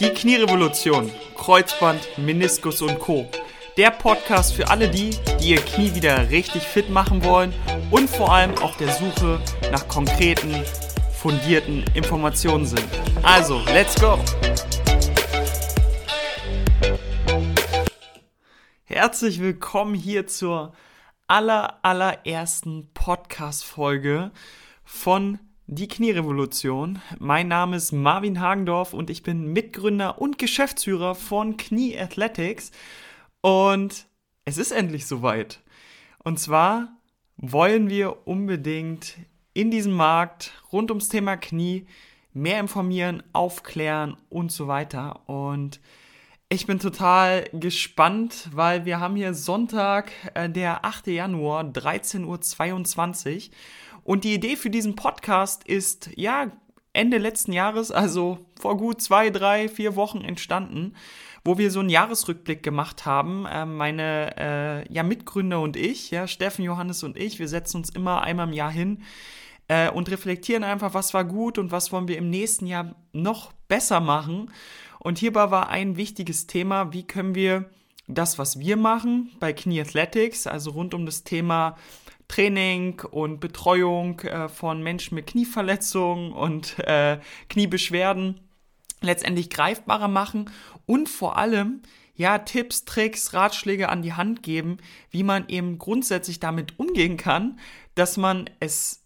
Die Knierevolution, Kreuzband, Meniskus und Co. Der Podcast für alle die, die ihr Knie wieder richtig fit machen wollen und vor allem auf der Suche nach konkreten, fundierten Informationen sind. Also, let's go! Herzlich willkommen hier zur aller, allerersten Podcast-Folge von Die Knierevolution. Mein Name ist Marvin Hagendorf und ich bin Mitgründer und Geschäftsführer von Knie Athletics. Und es ist endlich soweit. Und zwar wollen wir unbedingt in diesem Markt rund ums Thema Knie mehr informieren, aufklären und so weiter. Und ich bin total gespannt, weil wir haben hier Sonntag, äh, der 8. Januar, 13.22 Uhr. Und die Idee für diesen Podcast ist, ja, Ende letzten Jahres, also vor gut zwei, drei, vier Wochen entstanden, wo wir so einen Jahresrückblick gemacht haben. Äh, meine äh, ja, Mitgründer und ich, ja, Steffen, Johannes und ich, wir setzen uns immer einmal im Jahr hin äh, und reflektieren einfach, was war gut und was wollen wir im nächsten Jahr noch besser machen. Und hierbei war ein wichtiges Thema, wie können wir das, was wir machen bei Knie Athletics, also rund um das Thema Training und Betreuung äh, von Menschen mit Knieverletzungen und äh, Kniebeschwerden letztendlich greifbarer machen und vor allem ja Tipps, Tricks, Ratschläge an die Hand geben, wie man eben grundsätzlich damit umgehen kann, dass man es,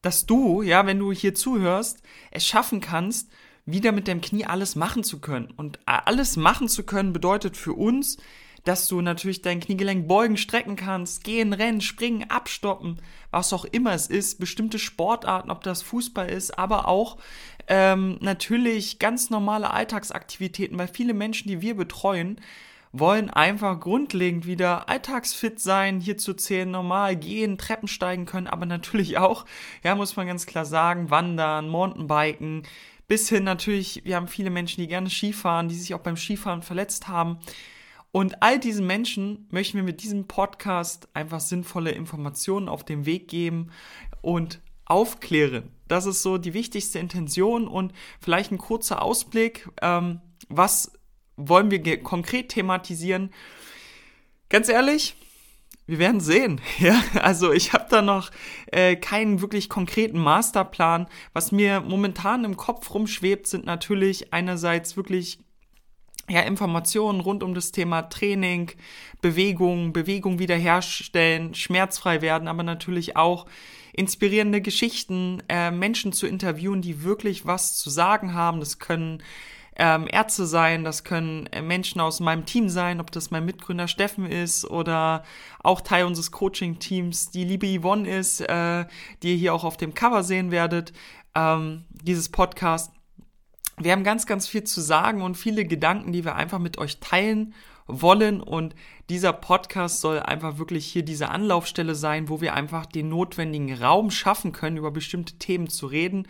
dass du, ja, wenn du hier zuhörst, es schaffen kannst, wieder mit dem Knie alles machen zu können. Und alles machen zu können bedeutet für uns, dass du natürlich dein Kniegelenk beugen, strecken kannst, gehen, rennen, springen, abstoppen, was auch immer es ist, bestimmte Sportarten, ob das Fußball ist, aber auch ähm, natürlich ganz normale Alltagsaktivitäten, weil viele Menschen, die wir betreuen, wollen einfach grundlegend wieder alltagsfit sein, hier zu zählen, normal gehen, Treppen steigen können, aber natürlich auch, ja, muss man ganz klar sagen, wandern, Mountainbiken, bis hin natürlich, wir haben viele Menschen, die gerne Skifahren, die sich auch beim Skifahren verletzt haben. Und all diesen Menschen möchten wir mit diesem Podcast einfach sinnvolle Informationen auf den Weg geben und aufklären. Das ist so die wichtigste Intention und vielleicht ein kurzer Ausblick. Ähm, was wollen wir konkret thematisieren? Ganz ehrlich, wir werden sehen. Ja, also ich habe da noch äh, keinen wirklich konkreten Masterplan. Was mir momentan im Kopf rumschwebt, sind natürlich einerseits wirklich ja, Informationen rund um das Thema Training, Bewegung, Bewegung wiederherstellen, schmerzfrei werden, aber natürlich auch inspirierende Geschichten, äh, Menschen zu interviewen, die wirklich was zu sagen haben. Das können ähm, Ärzte sein, das können äh, Menschen aus meinem Team sein, ob das mein Mitgründer Steffen ist oder auch Teil unseres Coaching-Teams, die liebe Yvonne ist, äh, die ihr hier auch auf dem Cover sehen werdet, ähm, dieses Podcast. Wir haben ganz, ganz viel zu sagen und viele Gedanken, die wir einfach mit euch teilen wollen. Und dieser Podcast soll einfach wirklich hier diese Anlaufstelle sein, wo wir einfach den notwendigen Raum schaffen können, über bestimmte Themen zu reden,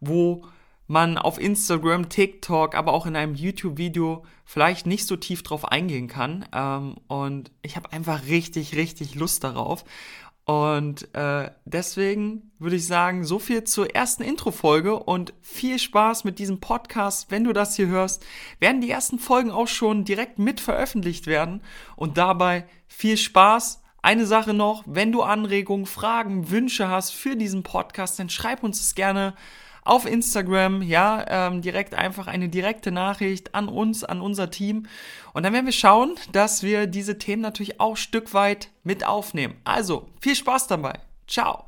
wo man auf Instagram, TikTok, aber auch in einem YouTube-Video vielleicht nicht so tief drauf eingehen kann. Ähm, und ich habe einfach richtig, richtig Lust darauf. Und äh, deswegen würde ich sagen, so viel zur ersten Intro-Folge und viel Spaß mit diesem Podcast. Wenn du das hier hörst, werden die ersten Folgen auch schon direkt mit veröffentlicht werden. Und dabei viel Spaß. Eine Sache noch, wenn du Anregungen, Fragen, Wünsche hast für diesen Podcast, dann schreib uns es gerne auf Instagram, ja, ähm, direkt einfach eine direkte Nachricht an uns, an unser Team. Und dann werden wir schauen, dass wir diese Themen natürlich auch Stück weit mit aufnehmen. Also, viel Spaß dabei. Ciao.